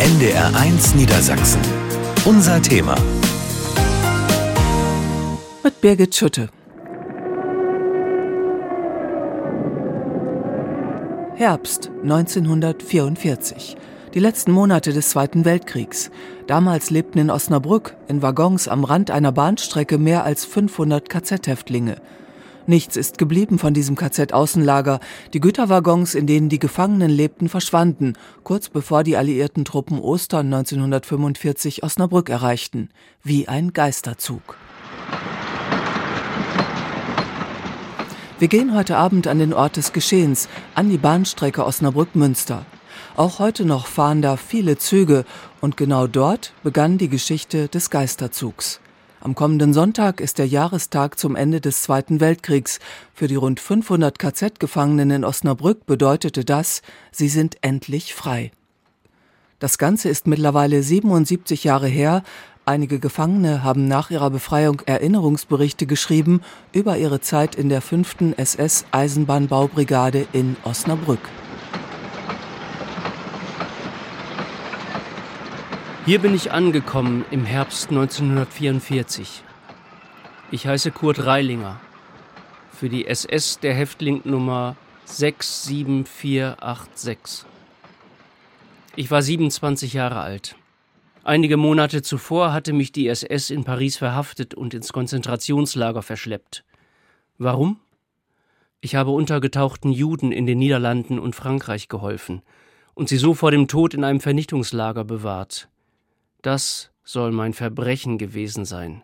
NDR1 Niedersachsen. Unser Thema. Mit Birgit Schutte. Herbst 1944. Die letzten Monate des Zweiten Weltkriegs. Damals lebten in Osnabrück in Waggons am Rand einer Bahnstrecke mehr als 500 KZ-Häftlinge. Nichts ist geblieben von diesem KZ-Außenlager. Die Güterwaggons, in denen die Gefangenen lebten, verschwanden, kurz bevor die alliierten Truppen Ostern 1945 Osnabrück erreichten. Wie ein Geisterzug. Wir gehen heute Abend an den Ort des Geschehens, an die Bahnstrecke Osnabrück-Münster. Auch heute noch fahren da viele Züge und genau dort begann die Geschichte des Geisterzugs. Am kommenden Sonntag ist der Jahrestag zum Ende des Zweiten Weltkriegs. Für die rund 500 KZ-Gefangenen in Osnabrück bedeutete das, sie sind endlich frei. Das Ganze ist mittlerweile 77 Jahre her. Einige Gefangene haben nach ihrer Befreiung Erinnerungsberichte geschrieben über ihre Zeit in der 5. SS Eisenbahnbaubrigade in Osnabrück. Hier bin ich angekommen im Herbst 1944. Ich heiße Kurt Reilinger. Für die SS der Häftling Nummer 67486. Ich war 27 Jahre alt. Einige Monate zuvor hatte mich die SS in Paris verhaftet und ins Konzentrationslager verschleppt. Warum? Ich habe untergetauchten Juden in den Niederlanden und Frankreich geholfen und sie so vor dem Tod in einem Vernichtungslager bewahrt. Das soll mein Verbrechen gewesen sein.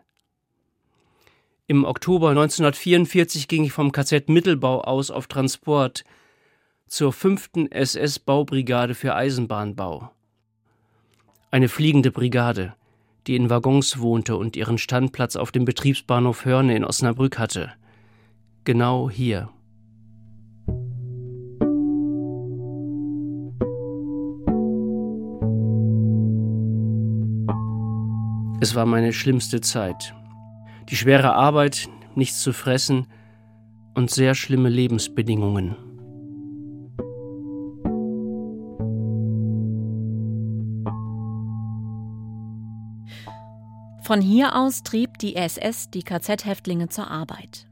Im Oktober 1944 ging ich vom KZ Mittelbau aus auf Transport zur 5. SS-Baubrigade für Eisenbahnbau. Eine fliegende Brigade, die in Waggons wohnte und ihren Standplatz auf dem Betriebsbahnhof Hörne in Osnabrück hatte. Genau hier. Es war meine schlimmste Zeit. Die schwere Arbeit, nichts zu fressen und sehr schlimme Lebensbedingungen. Von hier aus trieb die SS die KZ-Häftlinge zur Arbeit.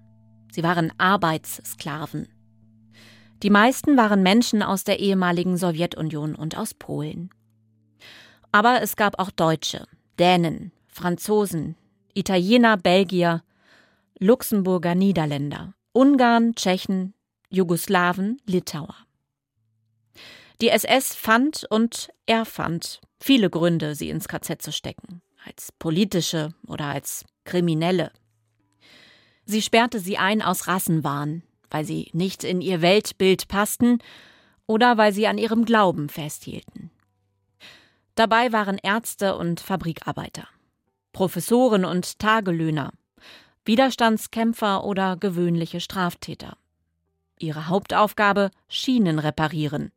Sie waren Arbeitssklaven. Die meisten waren Menschen aus der ehemaligen Sowjetunion und aus Polen. Aber es gab auch Deutsche, Dänen, Franzosen, Italiener, Belgier, Luxemburger, Niederländer, Ungarn, Tschechen, Jugoslawen, Litauer. Die SS fand und erfand viele Gründe, sie ins KZ zu stecken, als politische oder als kriminelle. Sie sperrte sie ein aus Rassenwahn, weil sie nicht in ihr Weltbild passten oder weil sie an ihrem Glauben festhielten. Dabei waren Ärzte und Fabrikarbeiter. Professoren und Tagelöhner, Widerstandskämpfer oder gewöhnliche Straftäter. Ihre Hauptaufgabe Schienen reparieren.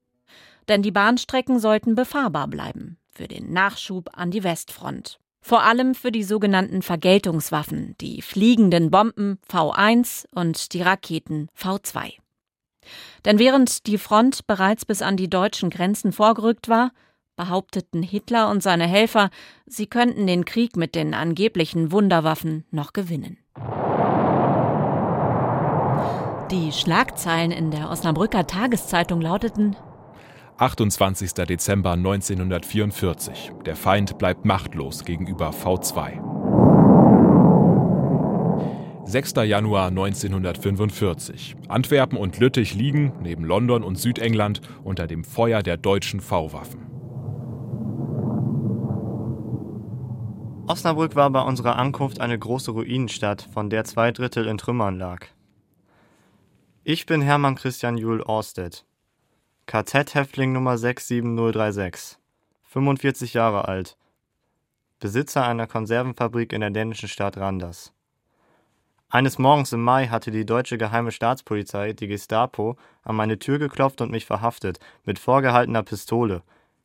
Denn die Bahnstrecken sollten befahrbar bleiben für den Nachschub an die Westfront. Vor allem für die sogenannten Vergeltungswaffen, die fliegenden Bomben V1 und die Raketen V2. Denn während die Front bereits bis an die deutschen Grenzen vorgerückt war, behaupteten Hitler und seine Helfer, sie könnten den Krieg mit den angeblichen Wunderwaffen noch gewinnen. Die Schlagzeilen in der Osnabrücker Tageszeitung lauteten 28. Dezember 1944. Der Feind bleibt machtlos gegenüber V2. 6. Januar 1945. Antwerpen und Lüttich liegen, neben London und Südengland, unter dem Feuer der deutschen V-Waffen. Osnabrück war bei unserer Ankunft eine große Ruinenstadt, von der zwei Drittel in Trümmern lag. Ich bin Hermann Christian Juhl Orsted, KZ-Häftling Nummer 67036, 45 Jahre alt, Besitzer einer Konservenfabrik in der dänischen Stadt Randers. Eines Morgens im Mai hatte die deutsche geheime Staatspolizei, die Gestapo, an meine Tür geklopft und mich verhaftet, mit vorgehaltener Pistole.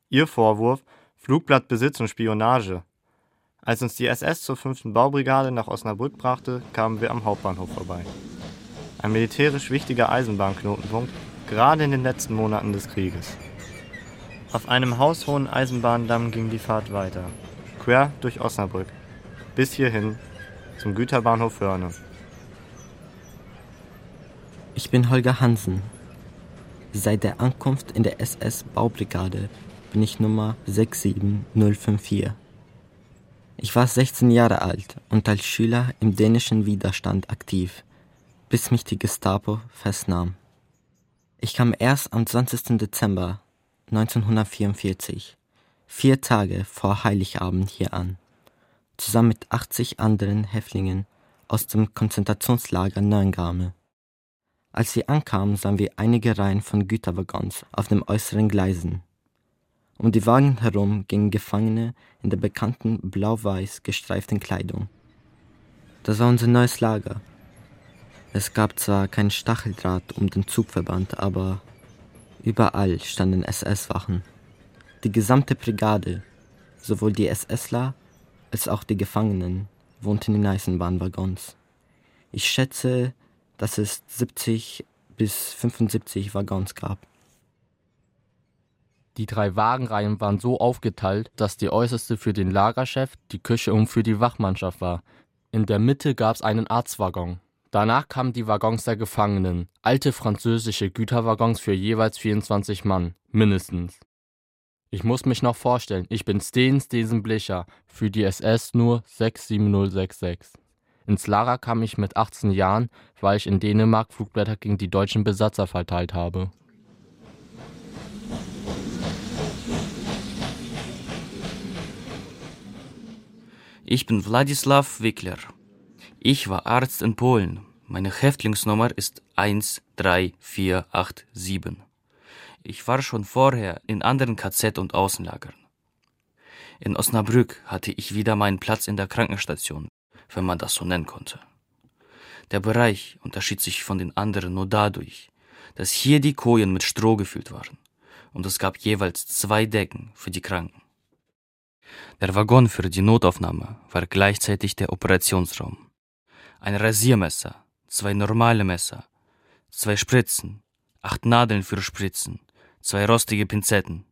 Ihr Vorwurf: Flugblattbesitz und Spionage. Als uns die SS zur 5. Baubrigade nach Osnabrück brachte, kamen wir am Hauptbahnhof vorbei. Ein militärisch wichtiger Eisenbahnknotenpunkt, gerade in den letzten Monaten des Krieges. Auf einem haushohen Eisenbahndamm ging die Fahrt weiter, quer durch Osnabrück, bis hierhin zum Güterbahnhof Hörne. Ich bin Holger Hansen. Seit der Ankunft in der SS-Baubrigade bin ich Nummer 67054. Ich war 16 Jahre alt und als Schüler im dänischen Widerstand aktiv, bis mich die Gestapo festnahm. Ich kam erst am 20. Dezember 1944, vier Tage vor Heiligabend hier an, zusammen mit 80 anderen Häftlingen aus dem Konzentrationslager Neuengamme. Als wir ankamen, sahen wir einige Reihen von Güterwaggons auf den äußeren Gleisen. Um die Wagen herum gingen Gefangene in der bekannten blau-weiß gestreiften Kleidung. Das war unser neues Lager. Es gab zwar keinen Stacheldraht um den Zugverband, aber überall standen SS-Wachen. Die gesamte Brigade, sowohl die SSler als auch die Gefangenen, wohnten in Eisenbahnwaggons. Ich schätze, dass es 70 bis 75 Waggons gab. Die drei Wagenreihen waren so aufgeteilt, dass die äußerste für den Lagerchef, die Küche und für die Wachmannschaft war. In der Mitte gab es einen Arztwaggon. Danach kamen die Waggons der Gefangenen, alte französische Güterwaggons für jeweils 24 Mann, mindestens. Ich muss mich noch vorstellen, ich bin Steen Stesenblicher, für die SS nur 67066. Ins Lager kam ich mit 18 Jahren, weil ich in Dänemark Flugblätter gegen die deutschen Besatzer verteilt habe. Ich bin Wladislaw Wickler. Ich war Arzt in Polen. Meine Häftlingsnummer ist 13487. Ich war schon vorher in anderen KZ und Außenlagern. In Osnabrück hatte ich wieder meinen Platz in der Krankenstation, wenn man das so nennen konnte. Der Bereich unterschied sich von den anderen nur dadurch, dass hier die Kojen mit Stroh gefüllt waren und es gab jeweils zwei Decken für die Kranken. Der Waggon für die Notaufnahme war gleichzeitig der Operationsraum. Ein Rasiermesser, zwei normale Messer, zwei Spritzen, acht Nadeln für Spritzen, zwei rostige Pinzetten.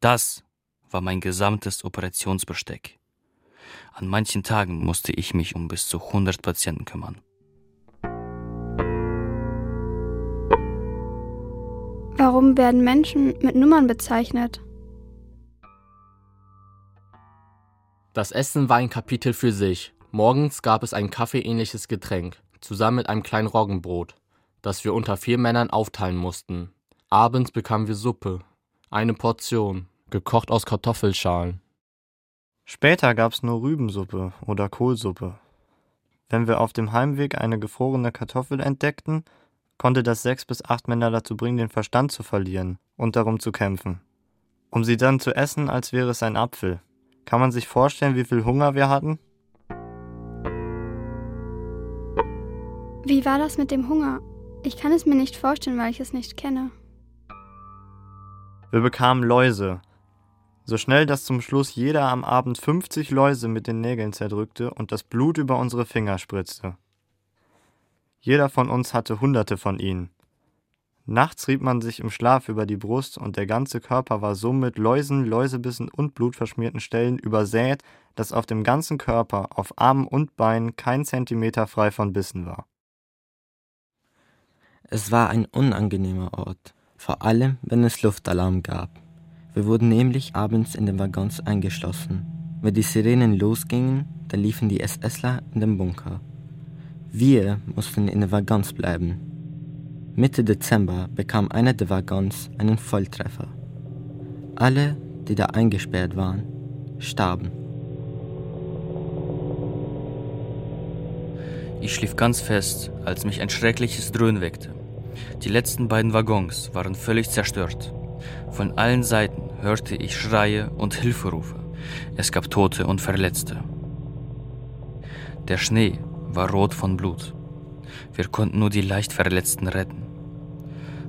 Das war mein gesamtes Operationsbesteck. An manchen Tagen musste ich mich um bis zu 100 Patienten kümmern. Warum werden Menschen mit Nummern bezeichnet? Das Essen war ein Kapitel für sich. Morgens gab es ein kaffeeähnliches Getränk, zusammen mit einem kleinen Roggenbrot, das wir unter vier Männern aufteilen mussten. Abends bekamen wir Suppe, eine Portion, gekocht aus Kartoffelschalen. Später gab's nur Rübensuppe oder Kohlsuppe. Wenn wir auf dem Heimweg eine gefrorene Kartoffel entdeckten, konnte das sechs bis acht Männer dazu bringen, den Verstand zu verlieren und darum zu kämpfen. Um sie dann zu essen, als wäre es ein Apfel. Kann man sich vorstellen, wie viel Hunger wir hatten? Wie war das mit dem Hunger? Ich kann es mir nicht vorstellen, weil ich es nicht kenne. Wir bekamen Läuse, so schnell, dass zum Schluss jeder am Abend 50 Läuse mit den Nägeln zerdrückte und das Blut über unsere Finger spritzte. Jeder von uns hatte hunderte von ihnen. Nachts rieb man sich im Schlaf über die Brust und der ganze Körper war so mit Läusen, Läusebissen und blutverschmierten Stellen übersät, dass auf dem ganzen Körper, auf Armen und Beinen kein Zentimeter frei von Bissen war. Es war ein unangenehmer Ort, vor allem wenn es Luftalarm gab. Wir wurden nämlich abends in den Waggons eingeschlossen. Wenn die Sirenen losgingen, dann liefen die SSler in den Bunker. Wir mussten in den Waggons bleiben. Mitte Dezember bekam einer der Waggons einen Volltreffer. Alle, die da eingesperrt waren, starben. Ich schlief ganz fest, als mich ein schreckliches Dröhnen weckte. Die letzten beiden Waggons waren völlig zerstört. Von allen Seiten hörte ich Schreie und Hilferufe. Es gab Tote und Verletzte. Der Schnee war rot von Blut. Wir konnten nur die leicht Verletzten retten.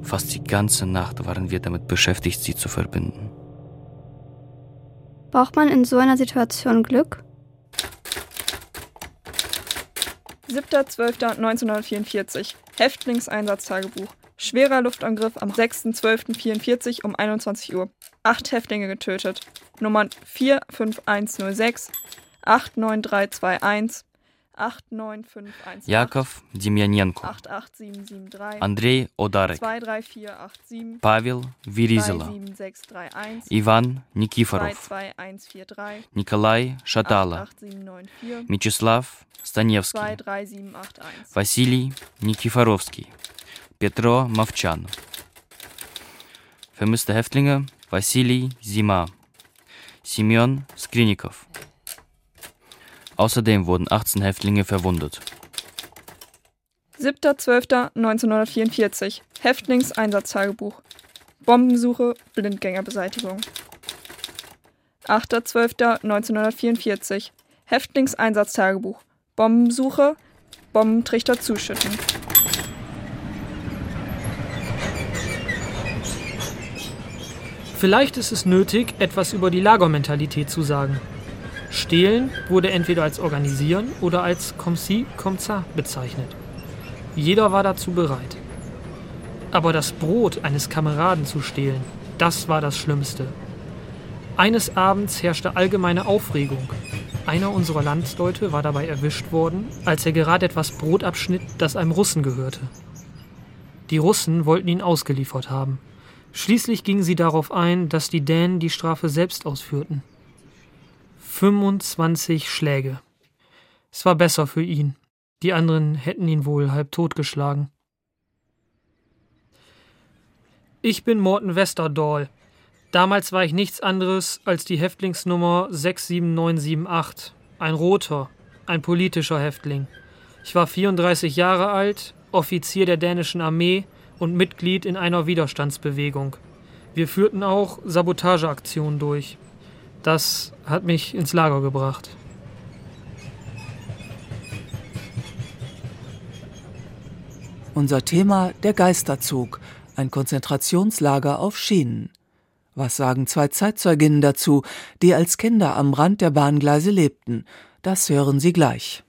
Fast die ganze Nacht waren wir damit beschäftigt, sie zu verbinden. Braucht man in so einer Situation Glück? 7.12.1944 Häftlingseinsatztagebuch Schwerer Luftangriff am 6.12.44 um 21 Uhr. Acht Häftlinge getötet. Nummern 45106, 89321, 89518. Яков Демьяненко. 88773. Андрей Одарек. 23487. Павел Веризела. 37631. Иван Никифоров. 22143. Николай Шатала. 88794. Мячеслав Станевский. 23781. Василий Никифоровский. Петро Мовчан. Vermisste Häftlinge Василий Зима. Семен Скриников. Außerdem wurden 18 Häftlinge verwundet. 7.12.1944. Häftlingseinsatztagebuch. Bombensuche, Blindgängerbeseitigung. 8.12.1944. Häftlingseinsatztagebuch. Bombensuche, Bombentrichter zuschütten. Vielleicht ist es nötig, etwas über die Lagermentalität zu sagen. Stehlen wurde entweder als Organisieren oder als comme ci, comme ça bezeichnet. Jeder war dazu bereit. Aber das Brot eines Kameraden zu stehlen, das war das Schlimmste. Eines Abends herrschte allgemeine Aufregung. Einer unserer Landsleute war dabei erwischt worden, als er gerade etwas Brot abschnitt, das einem Russen gehörte. Die Russen wollten ihn ausgeliefert haben. Schließlich gingen sie darauf ein, dass die Dänen die Strafe selbst ausführten. 25 Schläge. Es war besser für ihn. Die anderen hätten ihn wohl halb totgeschlagen. Ich bin Morten Westerdahl. Damals war ich nichts anderes als die Häftlingsnummer 67978. Ein roter, ein politischer Häftling. Ich war 34 Jahre alt, Offizier der dänischen Armee und Mitglied in einer Widerstandsbewegung. Wir führten auch Sabotageaktionen durch. Das hat mich ins Lager gebracht. Unser Thema der Geisterzug, ein Konzentrationslager auf Schienen. Was sagen zwei Zeitzeuginnen dazu, die als Kinder am Rand der Bahngleise lebten? Das hören Sie gleich.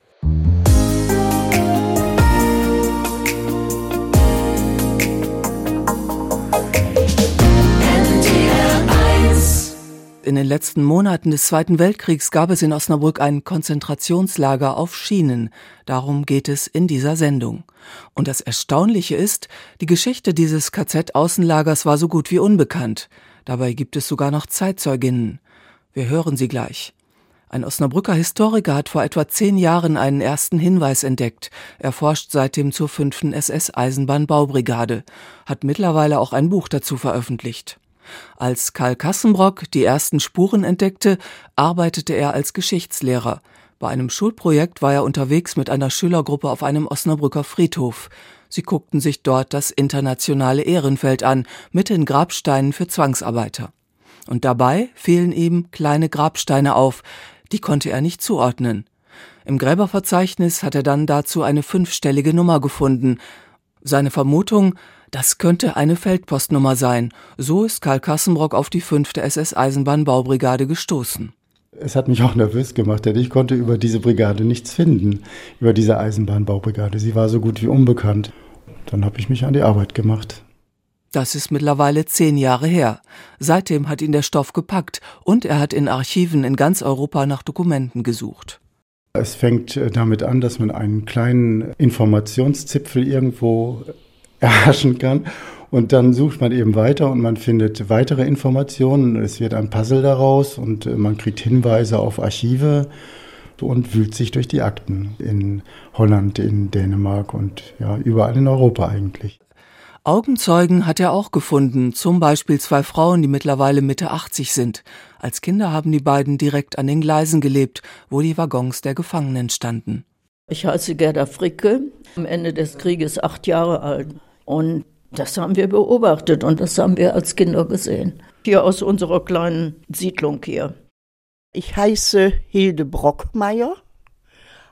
In den letzten Monaten des Zweiten Weltkriegs gab es in Osnabrück ein Konzentrationslager auf Schienen. Darum geht es in dieser Sendung. Und das Erstaunliche ist, die Geschichte dieses KZ-Außenlagers war so gut wie unbekannt. Dabei gibt es sogar noch Zeitzeuginnen. Wir hören sie gleich. Ein Osnabrücker Historiker hat vor etwa zehn Jahren einen ersten Hinweis entdeckt. Er forscht seitdem zur fünften SS-Eisenbahnbaubrigade, hat mittlerweile auch ein Buch dazu veröffentlicht. Als Karl Kassenbrock die ersten Spuren entdeckte, arbeitete er als Geschichtslehrer. Bei einem Schulprojekt war er unterwegs mit einer Schülergruppe auf einem Osnabrücker Friedhof. Sie guckten sich dort das internationale Ehrenfeld an, mit den Grabsteinen für Zwangsarbeiter. Und dabei fielen ihm kleine Grabsteine auf, die konnte er nicht zuordnen. Im Gräberverzeichnis hat er dann dazu eine fünfstellige Nummer gefunden. Seine Vermutung, das könnte eine Feldpostnummer sein. So ist Karl Kassenbrock auf die fünfte SS-Eisenbahnbaubrigade gestoßen. Es hat mich auch nervös gemacht, denn ich konnte über diese Brigade nichts finden, über diese Eisenbahnbaubrigade. Sie war so gut wie unbekannt. Dann habe ich mich an die Arbeit gemacht. Das ist mittlerweile zehn Jahre her. Seitdem hat ihn der Stoff gepackt und er hat in Archiven in ganz Europa nach Dokumenten gesucht. Es fängt äh, damit an, dass man einen kleinen Informationszipfel irgendwo erhaschen kann. Und dann sucht man eben weiter und man findet weitere Informationen. Es wird ein Puzzle daraus und äh, man kriegt Hinweise auf Archive und wühlt sich durch die Akten in Holland, in Dänemark und ja, überall in Europa eigentlich. Augenzeugen hat er auch gefunden, zum Beispiel zwei Frauen, die mittlerweile Mitte 80 sind. Als Kinder haben die beiden direkt an den Gleisen gelebt, wo die Waggons der Gefangenen standen. Ich heiße Gerda Fricke, am Ende des Krieges acht Jahre alt. Und das haben wir beobachtet und das haben wir als Kinder gesehen. Hier aus unserer kleinen Siedlung hier. Ich heiße Hilde Brockmeier,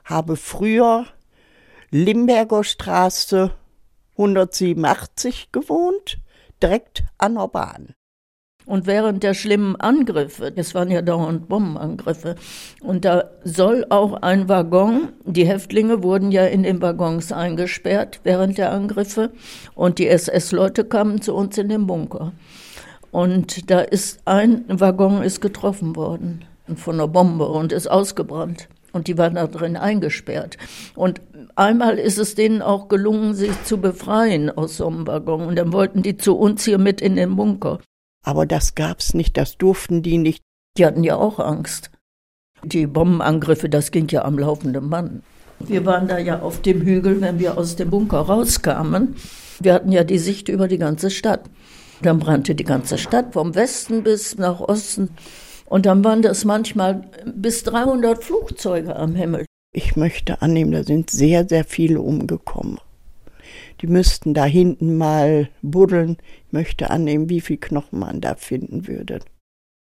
habe früher Limberger Straße 187 gewohnt, direkt an der Bahn. Und während der schlimmen Angriffe, es waren ja dauernd Bombenangriffe, und da soll auch ein Waggon, die Häftlinge wurden ja in den Waggons eingesperrt während der Angriffe, und die SS-Leute kamen zu uns in den Bunker. Und da ist ein Waggon ist getroffen worden von einer Bombe und ist ausgebrannt. Und die waren da drin eingesperrt. Und einmal ist es denen auch gelungen, sich zu befreien aus so einem Waggon. Und dann wollten die zu uns hier mit in den Bunker. Aber das gab's nicht, das durften die nicht. Die hatten ja auch Angst. Die Bombenangriffe, das ging ja am laufenden Band. Wir waren da ja auf dem Hügel, wenn wir aus dem Bunker rauskamen. Wir hatten ja die Sicht über die ganze Stadt. Dann brannte die ganze Stadt vom Westen bis nach Osten. Und dann waren das manchmal bis 300 Flugzeuge am Himmel. Ich möchte annehmen, da sind sehr, sehr viele umgekommen. Die müssten da hinten mal buddeln. Ich möchte annehmen, wie viel Knochen man da finden würde.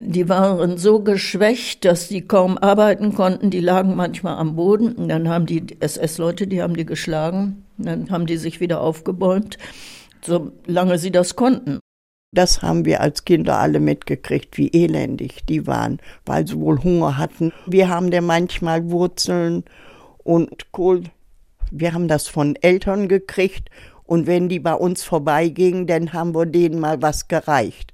Die waren so geschwächt, dass die kaum arbeiten konnten. Die lagen manchmal am Boden. Und dann haben die SS-Leute, die haben die geschlagen. Dann haben die sich wieder aufgebäumt, solange sie das konnten. Das haben wir als Kinder alle mitgekriegt, wie elendig die waren, weil sie wohl Hunger hatten. Wir haben da manchmal Wurzeln und Kohl wir haben das von Eltern gekriegt und wenn die bei uns vorbeigingen, dann haben wir denen mal was gereicht.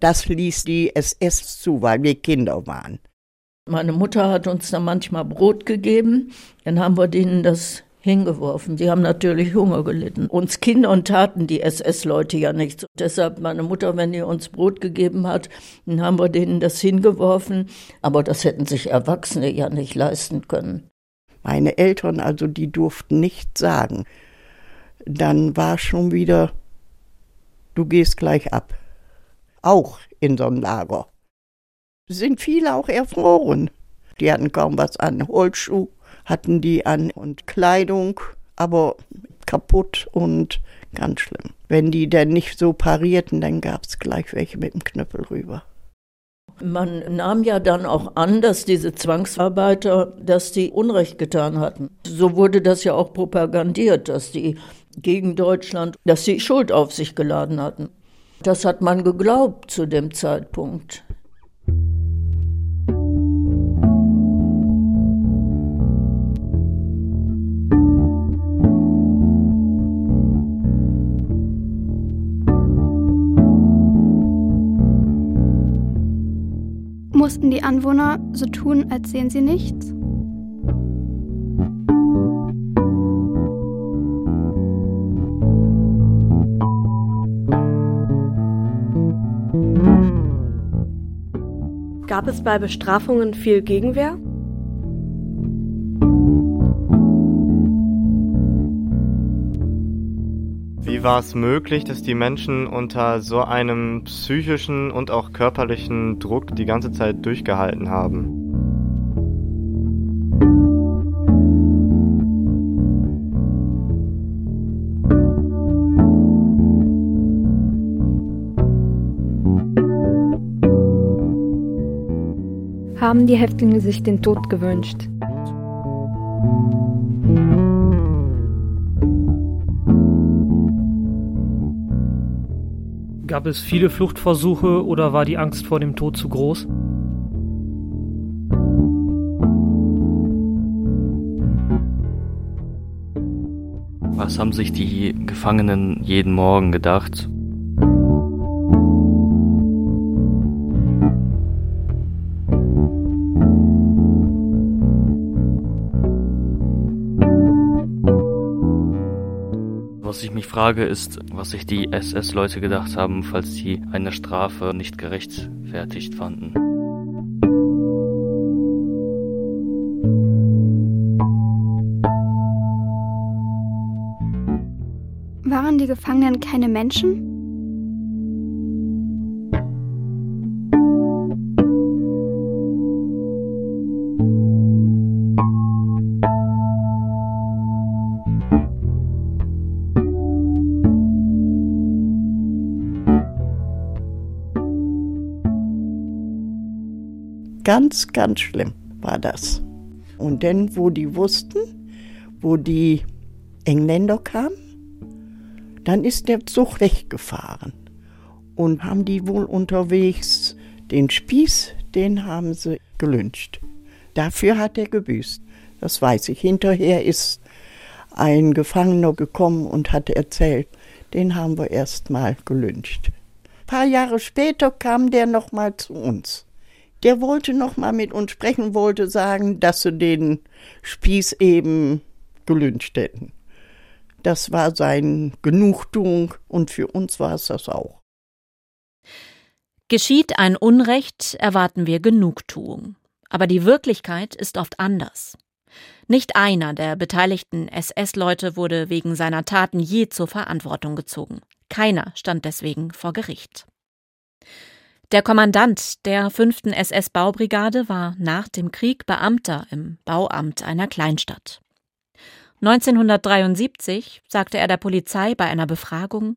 Das ließ die SS zu, weil wir Kinder waren. Meine Mutter hat uns dann manchmal Brot gegeben, dann haben wir denen das hingeworfen. Die haben natürlich Hunger gelitten. Uns Kindern taten die SS-Leute ja nichts. Deshalb meine Mutter, wenn die uns Brot gegeben hat, dann haben wir denen das hingeworfen. Aber das hätten sich Erwachsene ja nicht leisten können. Meine Eltern also, die durften nichts sagen. Dann war schon wieder, du gehst gleich ab. Auch in so einem Lager. Sind viele auch erfroren. Die hatten kaum was an. Holzschuh hatten die an und Kleidung, aber kaputt und ganz schlimm. Wenn die dann nicht so parierten, dann gab es gleich welche mit dem Knüppel rüber. Man nahm ja dann auch an, dass diese Zwangsarbeiter, dass die Unrecht getan hatten. So wurde das ja auch propagandiert, dass die gegen Deutschland, dass sie Schuld auf sich geladen hatten. Das hat man geglaubt zu dem Zeitpunkt. Mussten die Anwohner so tun, als sehen sie nichts? Gab es bei Bestrafungen viel Gegenwehr? Wie war es möglich, dass die Menschen unter so einem psychischen und auch körperlichen Druck die ganze Zeit durchgehalten haben? Haben die Häftlinge sich den Tod gewünscht? Gab es viele Fluchtversuche oder war die Angst vor dem Tod zu groß? Was haben sich die Gefangenen jeden Morgen gedacht? Frage, ist, was sich die SS-Leute gedacht haben, falls sie eine Strafe nicht gerechtfertigt fanden. Waren die Gefangenen keine Menschen? Ganz, ganz schlimm war das. Und dann, wo die wussten, wo die Engländer kamen, dann ist der Zug weggefahren. und haben die wohl unterwegs den Spieß, den haben sie gelünscht. Dafür hat er gebüßt. Das weiß ich. Hinterher ist ein Gefangener gekommen und hat erzählt, den haben wir erst mal gelünscht. Ein paar Jahre später kam der noch mal zu uns. Der wollte noch mal mit uns sprechen, wollte sagen, dass sie den Spieß eben gelünscht hätten. Das war sein Genugtuung und für uns war es das auch. Geschieht ein Unrecht, erwarten wir Genugtuung. Aber die Wirklichkeit ist oft anders. Nicht einer der beteiligten SS-Leute wurde wegen seiner Taten je zur Verantwortung gezogen. Keiner stand deswegen vor Gericht. Der Kommandant der 5. SS-Baubrigade war nach dem Krieg Beamter im Bauamt einer Kleinstadt. 1973 sagte er der Polizei bei einer Befragung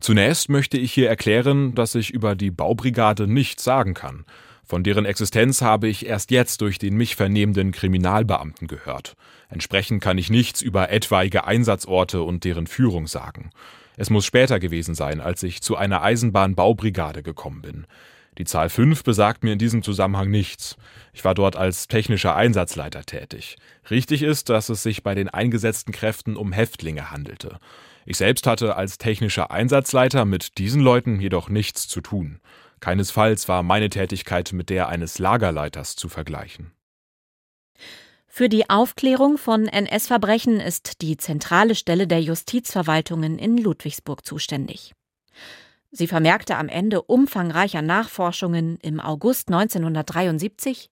Zunächst möchte ich hier erklären, dass ich über die Baubrigade nichts sagen kann. Von deren Existenz habe ich erst jetzt durch den mich vernehmenden Kriminalbeamten gehört. Entsprechend kann ich nichts über etwaige Einsatzorte und deren Führung sagen. Es muss später gewesen sein, als ich zu einer Eisenbahnbaubrigade gekommen bin. Die Zahl 5 besagt mir in diesem Zusammenhang nichts. Ich war dort als technischer Einsatzleiter tätig. Richtig ist, dass es sich bei den eingesetzten Kräften um Häftlinge handelte. Ich selbst hatte als technischer Einsatzleiter mit diesen Leuten jedoch nichts zu tun. Keinesfalls war meine Tätigkeit mit der eines Lagerleiters zu vergleichen. Für die Aufklärung von NS-Verbrechen ist die zentrale Stelle der Justizverwaltungen in Ludwigsburg zuständig. Sie vermerkte am Ende umfangreicher Nachforschungen im August 1973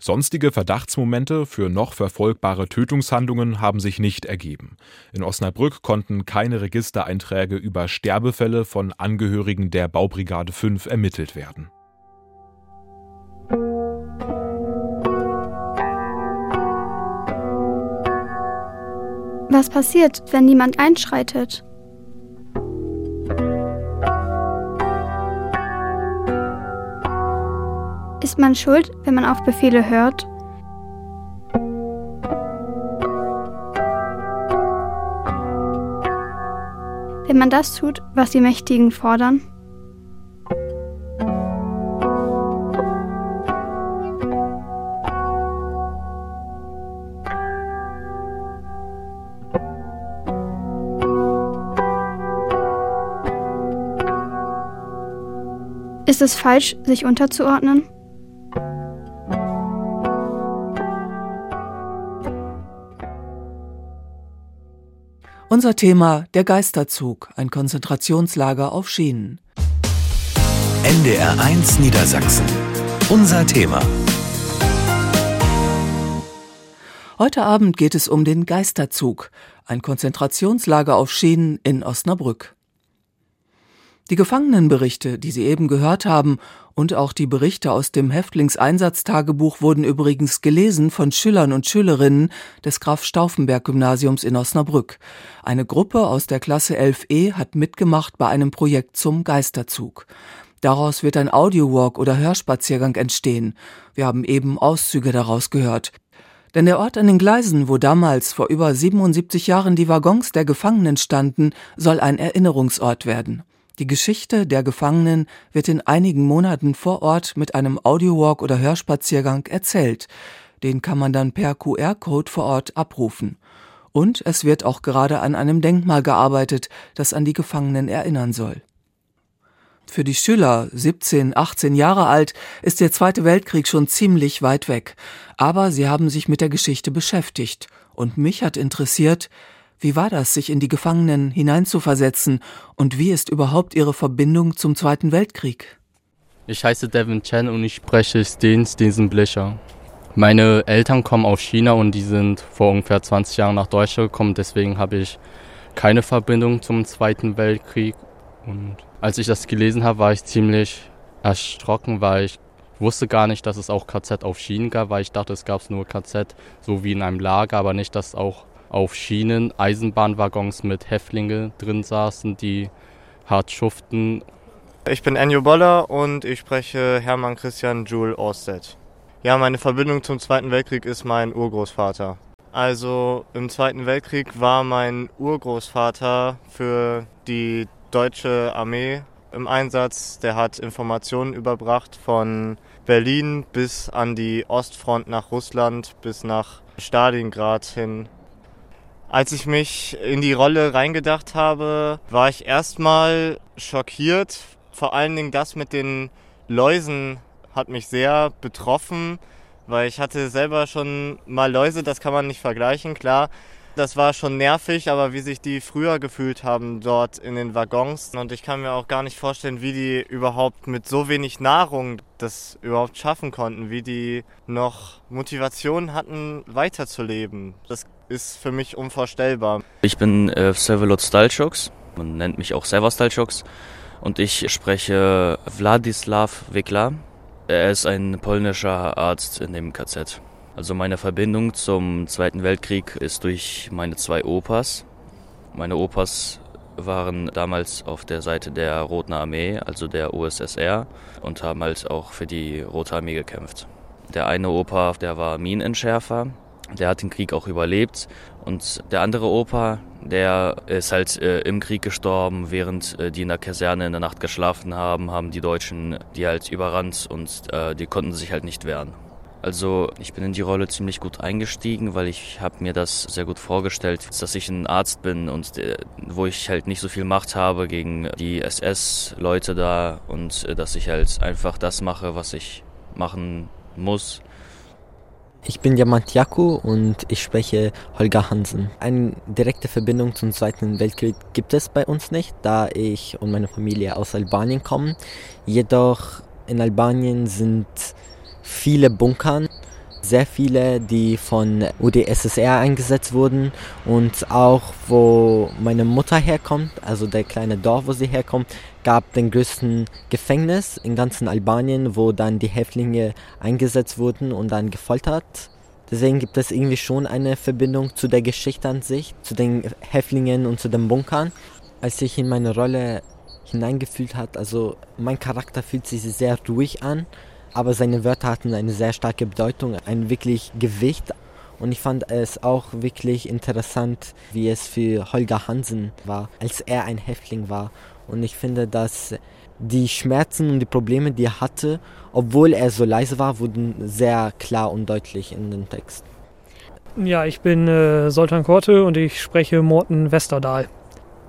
Sonstige Verdachtsmomente für noch verfolgbare Tötungshandlungen haben sich nicht ergeben. In Osnabrück konnten keine Registereinträge über Sterbefälle von Angehörigen der Baubrigade 5 ermittelt werden. Was passiert, wenn niemand einschreitet? Ist man schuld, wenn man auf Befehle hört? Wenn man das tut, was die Mächtigen fordern? Ist es falsch, sich unterzuordnen? Unser Thema der Geisterzug, ein Konzentrationslager auf Schienen. NDR 1 Niedersachsen. Unser Thema. Heute Abend geht es um den Geisterzug, ein Konzentrationslager auf Schienen in Osnabrück. Die Gefangenenberichte, die Sie eben gehört haben, und auch die Berichte aus dem Häftlingseinsatztagebuch wurden übrigens gelesen von Schülern und Schülerinnen des Graf Stauffenberg Gymnasiums in Osnabrück. Eine Gruppe aus der Klasse 11e hat mitgemacht bei einem Projekt zum Geisterzug. Daraus wird ein Audiowalk oder Hörspaziergang entstehen. Wir haben eben Auszüge daraus gehört. Denn der Ort an den Gleisen, wo damals vor über 77 Jahren die Waggons der Gefangenen standen, soll ein Erinnerungsort werden. Die Geschichte der Gefangenen wird in einigen Monaten vor Ort mit einem Audiowalk oder Hörspaziergang erzählt. Den kann man dann per QR-Code vor Ort abrufen. Und es wird auch gerade an einem Denkmal gearbeitet, das an die Gefangenen erinnern soll. Für die Schüler, 17, 18 Jahre alt, ist der Zweite Weltkrieg schon ziemlich weit weg. Aber sie haben sich mit der Geschichte beschäftigt. Und mich hat interessiert, wie war das, sich in die Gefangenen hineinzuversetzen und wie ist überhaupt Ihre Verbindung zum Zweiten Weltkrieg? Ich heiße Devin Chen und ich spreche Sten Blecher. Meine Eltern kommen aus China und die sind vor ungefähr 20 Jahren nach Deutschland gekommen, deswegen habe ich keine Verbindung zum Zweiten Weltkrieg. Und als ich das gelesen habe, war ich ziemlich erschrocken, weil ich wusste gar nicht, dass es auch KZ auf Schienen gab, weil ich dachte, es gab nur KZ so wie in einem Lager, aber nicht, dass auch auf Schienen Eisenbahnwaggons mit Häftlinge drin saßen, die hart schuften. Ich bin Enjo Boller und ich spreche Hermann Christian Jules Orsted. Ja, meine Verbindung zum Zweiten Weltkrieg ist mein Urgroßvater. Also im Zweiten Weltkrieg war mein Urgroßvater für die deutsche Armee im Einsatz. Der hat Informationen überbracht von Berlin bis an die Ostfront nach Russland, bis nach Stalingrad hin. Als ich mich in die Rolle reingedacht habe, war ich erstmal schockiert. Vor allen Dingen das mit den Läusen hat mich sehr betroffen, weil ich hatte selber schon mal Läuse, das kann man nicht vergleichen, klar. Das war schon nervig, aber wie sich die früher gefühlt haben dort in den Waggons. Und ich kann mir auch gar nicht vorstellen, wie die überhaupt mit so wenig Nahrung das überhaupt schaffen konnten, wie die noch Motivation hatten, weiterzuleben. Das ist für mich unvorstellbar. Ich bin äh, Servelot Stalchoks, man nennt mich auch Serva Stalchoks und ich spreche Wladislav Wikla. Er ist ein polnischer Arzt in dem KZ. Also meine Verbindung zum Zweiten Weltkrieg ist durch meine zwei Opas. Meine Opas waren damals auf der Seite der Roten Armee, also der USSR, und haben halt auch für die Rote Armee gekämpft. Der eine Opa, der war Minenentschärfer, der hat den Krieg auch überlebt. Und der andere Opa, der ist halt äh, im Krieg gestorben, während äh, die in der Kaserne in der Nacht geschlafen haben, haben die Deutschen die halt überrannt und äh, die konnten sich halt nicht wehren. Also ich bin in die Rolle ziemlich gut eingestiegen, weil ich habe mir das sehr gut vorgestellt, dass ich ein Arzt bin und äh, wo ich halt nicht so viel Macht habe gegen die SS-Leute da und äh, dass ich halt einfach das mache, was ich machen muss. Ich bin Diamant Jaku und ich spreche Holger Hansen. Eine direkte Verbindung zum Zweiten Weltkrieg gibt es bei uns nicht, da ich und meine Familie aus Albanien kommen. Jedoch in Albanien sind viele Bunkern, sehr viele, die von UdSSR eingesetzt wurden und auch wo meine Mutter herkommt, also der kleine Dorf, wo sie herkommt, gab den größten Gefängnis in ganzen Albanien, wo dann die Häftlinge eingesetzt wurden und dann gefoltert. Deswegen gibt es irgendwie schon eine Verbindung zu der Geschichte an sich, zu den Häftlingen und zu den Bunkern. Als ich in meine Rolle hineingefühlt hat, also mein Charakter fühlt sich sehr ruhig an aber seine Wörter hatten eine sehr starke Bedeutung, ein wirklich Gewicht. Und ich fand es auch wirklich interessant, wie es für Holger Hansen war, als er ein Häftling war. Und ich finde, dass die Schmerzen und die Probleme, die er hatte, obwohl er so leise war, wurden sehr klar und deutlich in den Text. Ja, ich bin äh, Soltan Korte und ich spreche Morten Westerdahl.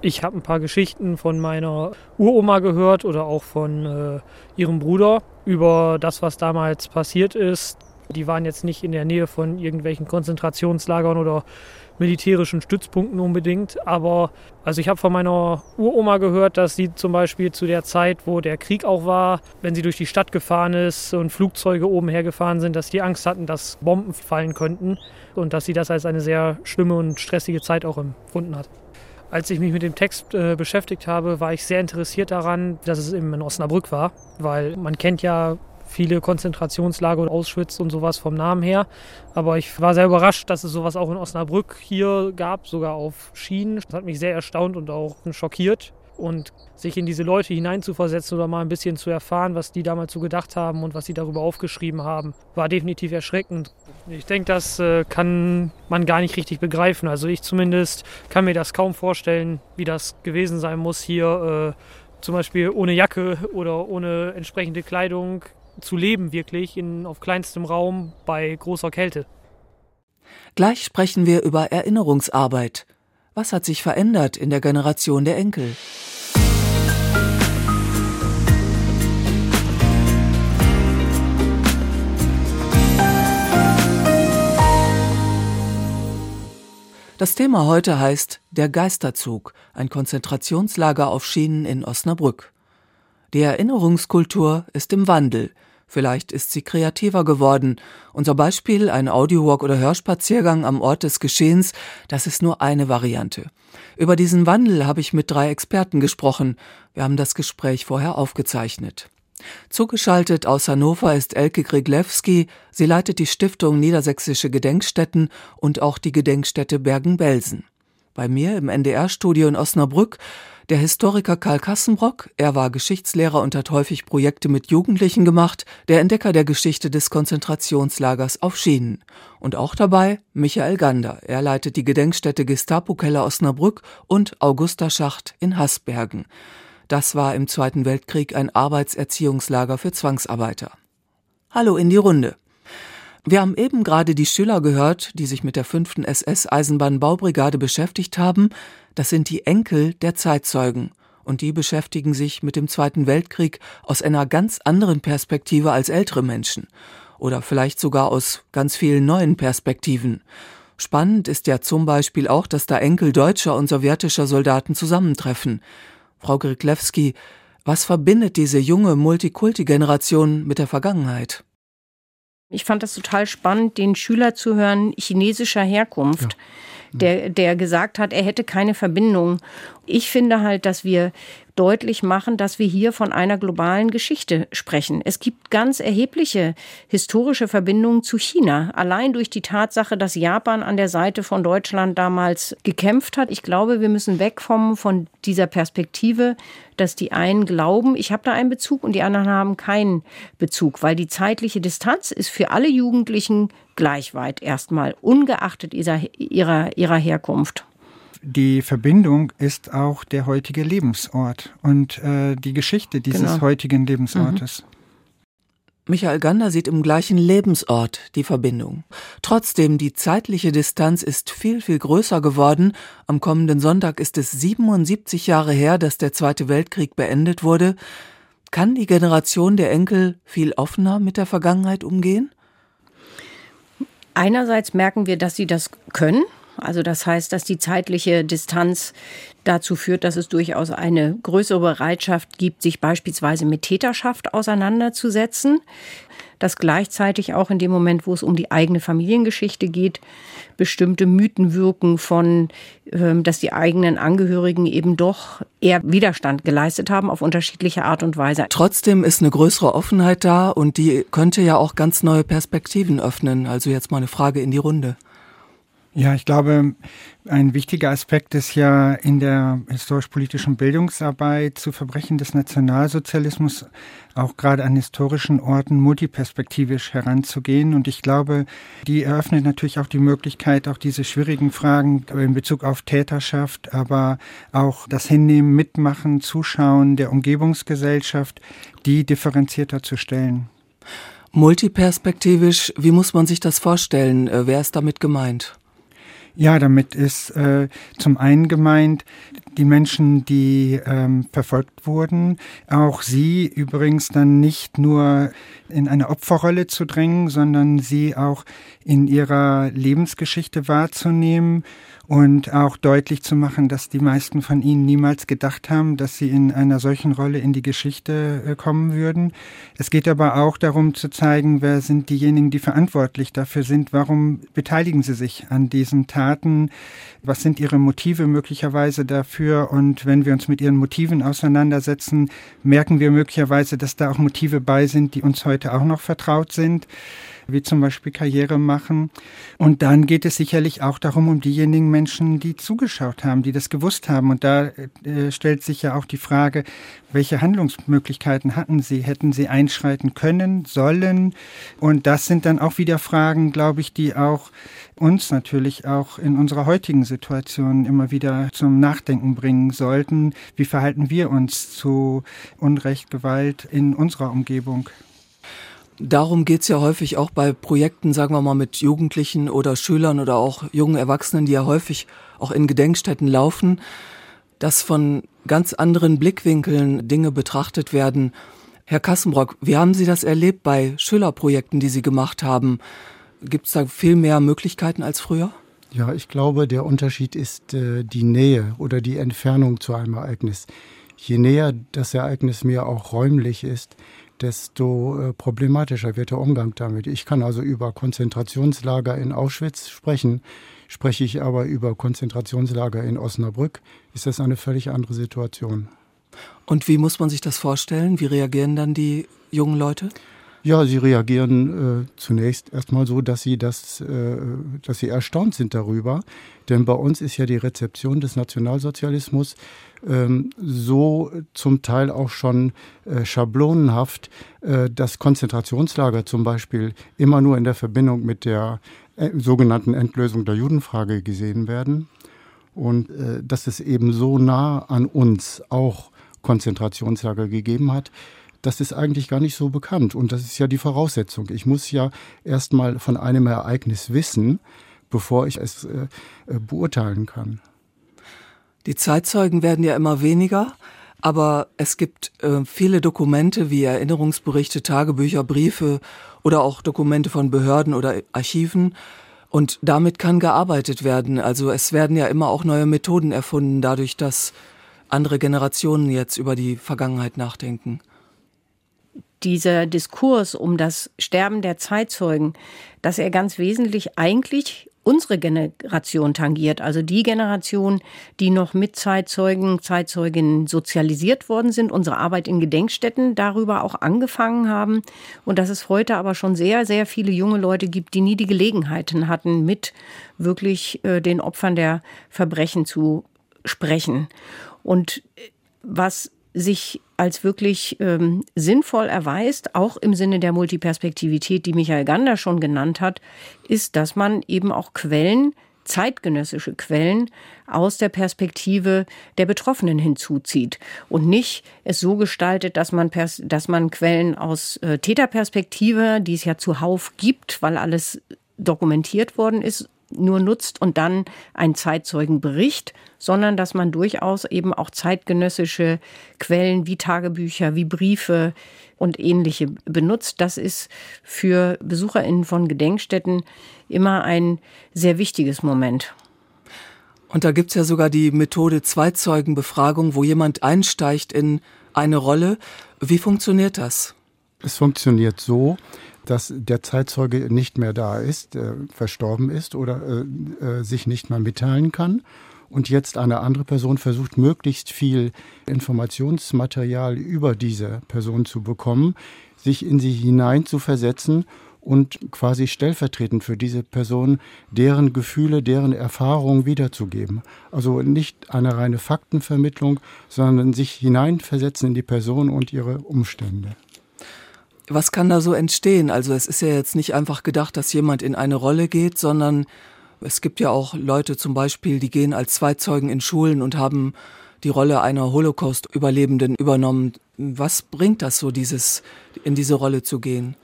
Ich habe ein paar Geschichten von meiner Uroma gehört oder auch von äh, ihrem Bruder über das, was damals passiert ist. Die waren jetzt nicht in der Nähe von irgendwelchen Konzentrationslagern oder militärischen Stützpunkten unbedingt. Aber also ich habe von meiner Uroma gehört, dass sie zum Beispiel zu der Zeit, wo der Krieg auch war, wenn sie durch die Stadt gefahren ist und Flugzeuge oben hergefahren sind, dass die Angst hatten, dass Bomben fallen könnten und dass sie das als eine sehr schlimme und stressige Zeit auch empfunden hat. Als ich mich mit dem Text äh, beschäftigt habe, war ich sehr interessiert daran, dass es eben in Osnabrück war, weil man kennt ja viele Konzentrationslager und Auschwitz und sowas vom Namen her. Aber ich war sehr überrascht, dass es sowas auch in Osnabrück hier gab, sogar auf Schienen. Das hat mich sehr erstaunt und auch schockiert und sich in diese Leute hineinzuversetzen oder mal ein bisschen zu erfahren, was die damals so gedacht haben und was sie darüber aufgeschrieben haben, war definitiv erschreckend. Ich denke, das äh, kann man gar nicht richtig begreifen. Also ich zumindest kann mir das kaum vorstellen, wie das gewesen sein muss, hier äh, zum Beispiel ohne Jacke oder ohne entsprechende Kleidung zu leben, wirklich in, auf kleinstem Raum bei großer Kälte. Gleich sprechen wir über Erinnerungsarbeit. Was hat sich verändert in der Generation der Enkel? Das Thema heute heißt Der Geisterzug, ein Konzentrationslager auf Schienen in Osnabrück. Die Erinnerungskultur ist im Wandel. Vielleicht ist sie kreativer geworden. Unser Beispiel, ein Audiowalk oder Hörspaziergang am Ort des Geschehens, das ist nur eine Variante. Über diesen Wandel habe ich mit drei Experten gesprochen. Wir haben das Gespräch vorher aufgezeichnet. Zugeschaltet aus Hannover ist Elke Griglewski. Sie leitet die Stiftung Niedersächsische Gedenkstätten und auch die Gedenkstätte Bergen-Belsen. Bei mir im NDR-Studio in Osnabrück Der Historiker Karl Kassenbrock, er war Geschichtslehrer und hat häufig Projekte mit Jugendlichen gemacht, der Entdecker der Geschichte des Konzentrationslagers auf Schienen. Und auch dabei Michael Gander, er leitet die Gedenkstätte Gestapo-Keller Osnabrück und Augusta Schacht in Hasbergen. Das war im Zweiten Weltkrieg ein Arbeitserziehungslager für Zwangsarbeiter. Hallo in die Runde. Wir haben eben gerade die Schüler gehört, die sich mit der 5. SS-Eisenbahnbaubrigade beschäftigt haben. Das sind die Enkel der Zeitzeugen. Und die beschäftigen sich mit dem Zweiten Weltkrieg aus einer ganz anderen Perspektive als ältere Menschen. Oder vielleicht sogar aus ganz vielen neuen Perspektiven. Spannend ist ja zum Beispiel auch, dass da Enkel deutscher und sowjetischer Soldaten zusammentreffen. Frau Griglewski, was verbindet diese junge Multikulti-Generation mit der Vergangenheit? Ich fand das total spannend, den Schüler zu hören, chinesischer Herkunft. Ja der, der gesagt hat, er hätte keine Verbindung. Ich finde halt, dass wir deutlich machen, dass wir hier von einer globalen Geschichte sprechen. Es gibt ganz erhebliche historische Verbindungen zu China. Allein durch die Tatsache, dass Japan an der Seite von Deutschland damals gekämpft hat. Ich glaube, wir müssen wegkommen von dieser Perspektive, dass die einen glauben, ich habe da einen Bezug und die anderen haben keinen Bezug, weil die zeitliche Distanz ist für alle Jugendlichen gleich weit erstmal, ungeachtet ihrer, ihrer, ihrer Herkunft die Verbindung ist auch der heutige Lebensort und äh, die Geschichte dieses genau. heutigen Lebensortes. Mhm. Michael Gander sieht im gleichen Lebensort die Verbindung. Trotzdem, die zeitliche Distanz ist viel, viel größer geworden. Am kommenden Sonntag ist es 77 Jahre her, dass der Zweite Weltkrieg beendet wurde. Kann die Generation der Enkel viel offener mit der Vergangenheit umgehen? Einerseits merken wir, dass sie das können. Also das heißt, dass die zeitliche Distanz dazu führt, dass es durchaus eine größere Bereitschaft gibt, sich beispielsweise mit Täterschaft auseinanderzusetzen. Dass gleichzeitig auch in dem Moment, wo es um die eigene Familiengeschichte geht, bestimmte Mythen wirken von, ähm, dass die eigenen Angehörigen eben doch eher Widerstand geleistet haben auf unterschiedliche Art und Weise. Trotzdem ist eine größere Offenheit da und die könnte ja auch ganz neue Perspektiven öffnen. Also jetzt mal eine Frage in die Runde. Ja, ich glaube, ein wichtiger Aspekt ist ja in der historisch-politischen Bildungsarbeit zu Verbrechen des Nationalsozialismus auch gerade an historischen Orten multiperspektivisch heranzugehen. Und ich glaube, die eröffnet natürlich auch die Möglichkeit, auch diese schwierigen Fragen in Bezug auf Täterschaft, aber auch das Hinnehmen, Mitmachen, Zuschauen der Umgebungsgesellschaft, die differenzierter zu stellen. Multiperspektivisch, wie muss man sich das vorstellen? Äh, wer ist damit gemeint? Ja, damit ist äh, zum einen gemeint, die Menschen, die ähm, verfolgt wurden, auch sie übrigens dann nicht nur in eine Opferrolle zu drängen, sondern sie auch in ihrer Lebensgeschichte wahrzunehmen und auch deutlich zu machen, dass die meisten von ihnen niemals gedacht haben, dass sie in einer solchen Rolle in die Geschichte äh, kommen würden. Es geht aber auch darum zu zeigen, wer sind diejenigen, die verantwortlich dafür sind, warum beteiligen sie sich an diesen Taten, was sind ihre Motive möglicherweise dafür? Und wenn wir uns mit ihren Motiven auseinandersetzen, merken wir möglicherweise, dass da auch Motive bei sind, die uns heute auch noch vertraut sind wie zum Beispiel Karriere machen. Und dann geht es sicherlich auch darum, um diejenigen Menschen, die zugeschaut haben, die das gewusst haben. Und da äh, stellt sich ja auch die Frage, welche Handlungsmöglichkeiten hatten sie? Hätten sie einschreiten können, sollen? Und das sind dann auch wieder Fragen, glaube ich, die auch uns natürlich auch in unserer heutigen Situation immer wieder zum Nachdenken bringen sollten. Wie verhalten wir uns zu Unrecht, Gewalt in unserer Umgebung? Darum geht's ja häufig auch bei Projekten, sagen wir mal, mit Jugendlichen oder Schülern oder auch jungen Erwachsenen, die ja häufig auch in Gedenkstätten laufen, dass von ganz anderen Blickwinkeln Dinge betrachtet werden. Herr Kassenbrock, wie haben Sie das erlebt bei Schülerprojekten, die Sie gemacht haben? Gibt's da viel mehr Möglichkeiten als früher? Ja, ich glaube, der Unterschied ist äh, die Nähe oder die Entfernung zu einem Ereignis. Je näher das Ereignis mir auch räumlich ist, desto äh, problematischer wird der Umgang damit. Ich kann also über Konzentrationslager in Auschwitz sprechen. Spreche ich aber über Konzentrationslager in Osnabrück, ist das eine völlig andere Situation. Und wie muss man sich das vorstellen? Wie reagieren dann die jungen Leute? Ja, sie reagieren äh, zunächst erstmal so, dass sie das, äh, dass sie erstaunt sind darüber. Denn bei uns ist ja die Rezeption des Nationalsozialismus ähm, so zum Teil auch schon äh, schablonenhaft, äh, dass Konzentrationslager zum Beispiel immer nur in der Verbindung mit der äh, sogenannten Endlösung der Judenfrage gesehen werden. Und äh, dass es eben so nah an uns auch Konzentrationslager gegeben hat, das ist eigentlich gar nicht so bekannt. Und das ist ja die Voraussetzung. Ich muss ja erstmal von einem Ereignis wissen, bevor ich es äh, äh, beurteilen kann. Die Zeitzeugen werden ja immer weniger, aber es gibt äh, viele Dokumente wie Erinnerungsberichte, Tagebücher, Briefe oder auch Dokumente von Behörden oder Archiven. Und damit kann gearbeitet werden. Also es werden ja immer auch neue Methoden erfunden, dadurch, dass andere Generationen jetzt über die Vergangenheit nachdenken dieser Diskurs um das Sterben der Zeitzeugen, dass er ganz wesentlich eigentlich unsere Generation tangiert, also die Generation, die noch mit Zeitzeugen, Zeitzeuginnen sozialisiert worden sind, unsere Arbeit in Gedenkstätten darüber auch angefangen haben und dass es heute aber schon sehr, sehr viele junge Leute gibt, die nie die Gelegenheiten hatten, mit wirklich äh, den Opfern der Verbrechen zu sprechen. Und äh, was sich als wirklich ähm, sinnvoll erweist, auch im Sinne der Multiperspektivität, die Michael Gander schon genannt hat, ist, dass man eben auch Quellen, zeitgenössische Quellen aus der Perspektive der Betroffenen hinzuzieht und nicht es so gestaltet, dass man, dass man Quellen aus äh, Täterperspektive, die es ja zuhauf gibt, weil alles dokumentiert worden ist, nur nutzt und dann ein Zeitzeugenbericht, sondern dass man durchaus eben auch zeitgenössische Quellen wie Tagebücher, wie Briefe und ähnliche benutzt. Das ist für Besucherinnen von Gedenkstätten immer ein sehr wichtiges Moment. Und da gibt es ja sogar die Methode Zweizeugenbefragung, wo jemand einsteigt in eine Rolle. Wie funktioniert das? Es funktioniert so, dass der Zeitzeuge nicht mehr da ist, äh, verstorben ist oder äh, äh, sich nicht mehr mitteilen kann. Und jetzt eine andere Person versucht, möglichst viel Informationsmaterial über diese Person zu bekommen, sich in sie hinein zu versetzen und quasi stellvertretend für diese Person deren Gefühle, deren Erfahrungen wiederzugeben. Also nicht eine reine Faktenvermittlung, sondern sich hineinversetzen in die Person und ihre Umstände. Was kann da so entstehen? Also es ist ja jetzt nicht einfach gedacht, dass jemand in eine Rolle geht, sondern es gibt ja auch Leute zum Beispiel, die gehen als Zweizeugen in Schulen und haben die Rolle einer Holocaust-Überlebenden übernommen. Was bringt das so, dieses, in diese Rolle zu gehen?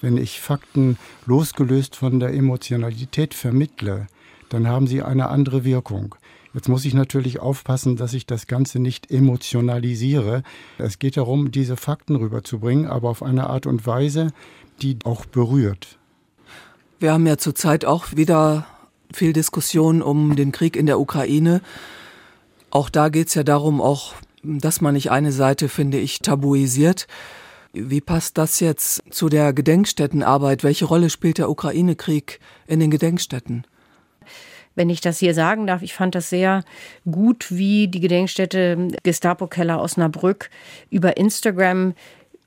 Wenn ich Fakten losgelöst von der Emotionalität vermittle, dann haben sie eine andere Wirkung. Jetzt muss ich natürlich aufpassen, dass ich das Ganze nicht emotionalisiere. Es geht darum, diese Fakten rüberzubringen, aber auf eine Art und Weise, die auch berührt. Wir haben ja zurzeit auch wieder viel Diskussion um den Krieg in der Ukraine. Auch da geht es ja darum, auch, dass man nicht eine Seite, finde ich, tabuisiert. Wie passt das jetzt zu der Gedenkstättenarbeit? Welche Rolle spielt der Ukraine-Krieg in den Gedenkstätten? Wenn ich das hier sagen darf, ich fand das sehr gut, wie die Gedenkstätte Gestapo-Keller Osnabrück über Instagram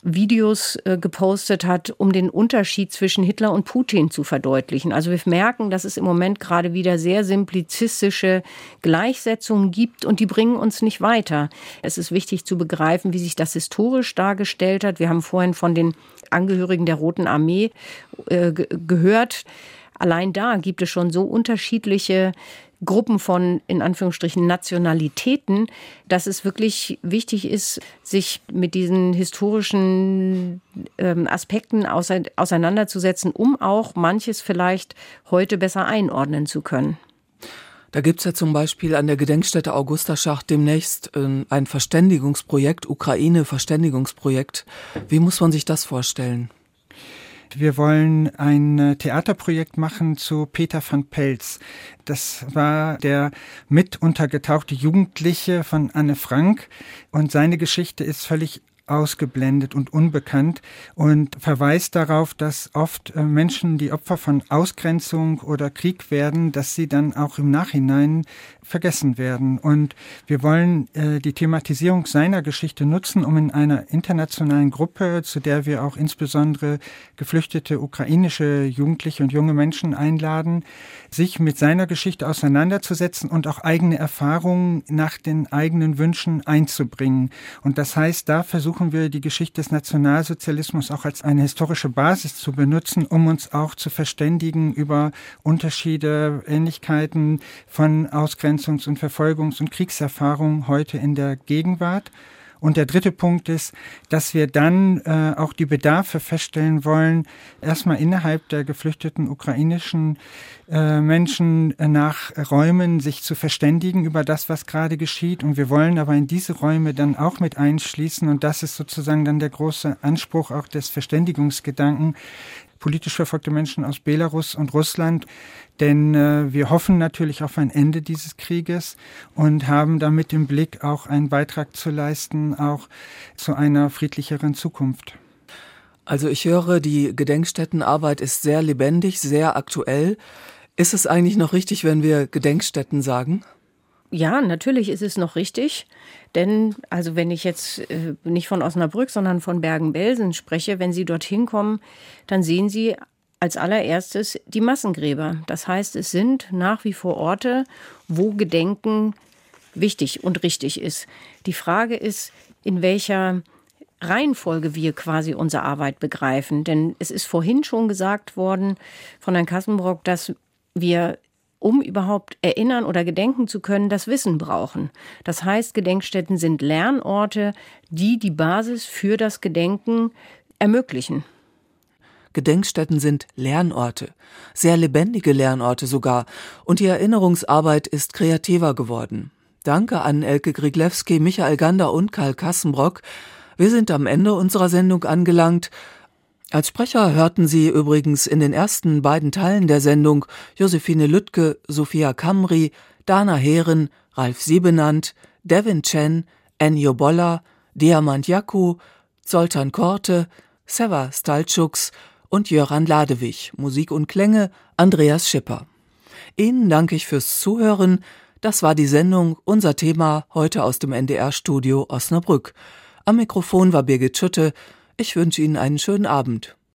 Videos äh, gepostet hat, um den Unterschied zwischen Hitler und Putin zu verdeutlichen. Also wir merken, dass es im Moment gerade wieder sehr simplizistische Gleichsetzungen gibt und die bringen uns nicht weiter. Es ist wichtig zu begreifen, wie sich das historisch dargestellt hat. Wir haben vorhin von den Angehörigen der Roten Armee äh, gehört. Allein da gibt es schon so unterschiedliche Gruppen von, in Anführungsstrichen, Nationalitäten, dass es wirklich wichtig ist, sich mit diesen historischen ähm, Aspekten auseinanderzusetzen, um auch manches vielleicht heute besser einordnen zu können. Da gibt es ja zum Beispiel an der Gedenkstätte Augusterschacht demnächst äh, ein Verständigungsprojekt, Ukraine-Verständigungsprojekt. Wie muss man sich das vorstellen? Wir wollen ein äh, Theaterprojekt machen zu Peter van Pelz. Das war der mit untergetauchte Jugendliche von Anne Frank und seine Geschichte ist völlig ausgeblendet und unbekannt und verweist darauf, dass oft äh, Menschen, die Opfer von Ausgrenzung oder Krieg werden, dass sie dann auch im Nachhinein vergessen werden. Und wir wollen äh, die Thematisierung seiner Geschichte nutzen, um in einer internationalen Gruppe, zu der wir auch insbesondere geflüchtete ukrainische Jugendliche und junge Menschen einladen, sich mit seiner Geschichte auseinanderzusetzen und auch eigene Erfahrungen nach den eigenen Wünschen einzubringen. Und das heißt, da versuchen wir die Geschichte des Nationalsozialismus auch als eine historische Basis zu benutzen, um uns auch zu verständigen über Unterschiede, Ähnlichkeiten von Ausgrenzungs- und Verfolgungs- und Kriegserfahrungen heute in der Gegenwart. Und der dritte Punkt ist, dass wir dann äh, auch die Bedarfe feststellen wollen, erstmal innerhalb der geflüchteten ukrainischen äh, Menschen äh, nach Räumen sich zu verständigen über das, was gerade geschieht. Und wir wollen aber in diese Räume dann auch mit einschließen. Und das ist sozusagen dann der große Anspruch auch des Verständigungsgedanken, politisch verfolgte Menschen aus Belarus und Russland. Denn äh, wir hoffen natürlich auf ein Ende dieses Krieges und haben damit im Blick auch einen Beitrag zu leisten, auch zu einer friedlicheren Zukunft. Also ich höre, die Gedenkstättenarbeit ist sehr lebendig, sehr aktuell. Ist es eigentlich noch richtig, wenn wir Gedenkstätten sagen? Ja, natürlich ist es noch richtig. Denn, also wenn ich jetzt äh, nicht von Osnabrück, sondern von Bergen-Belsen spreche, wenn Sie dorthin kommen, dann sehen Sie als allererstes die Massengräber. Das heißt, es sind nach wie vor Orte, wo Gedenken wichtig und richtig ist. Die Frage ist, in welcher Reihenfolge wir quasi unsere Arbeit begreifen. Denn es ist vorhin schon gesagt worden von Herrn Kassenbrock, dass wir um überhaupt erinnern oder gedenken zu können, das Wissen brauchen. Das heißt, Gedenkstätten sind Lernorte, die die Basis für das Gedenken ermöglichen. Gedenkstätten sind Lernorte, sehr lebendige Lernorte sogar, und die Erinnerungsarbeit ist kreativer geworden. Danke an Elke Griglewski, Michael Gander und Karl Kassenbrock. Wir sind am Ende unserer Sendung angelangt. Als Sprecher hörten Sie übrigens in den ersten beiden Teilen der Sendung Josephine Lüttke, Sophia Kamri, Dana Heeren, Ralf Siebenand, Devin Chen, Ennio Bolla, Diamant Jaku, Zoltan Korte, Seva Staltschuks und Jöran Ladewig. Musik und Klänge Andreas Schipper. Ihnen danke ich fürs Zuhören. Das war die Sendung, unser Thema heute aus dem NDR-Studio Osnabrück. Am Mikrofon war Birgit Schütte. Ich wünsche Ihnen einen schönen Abend.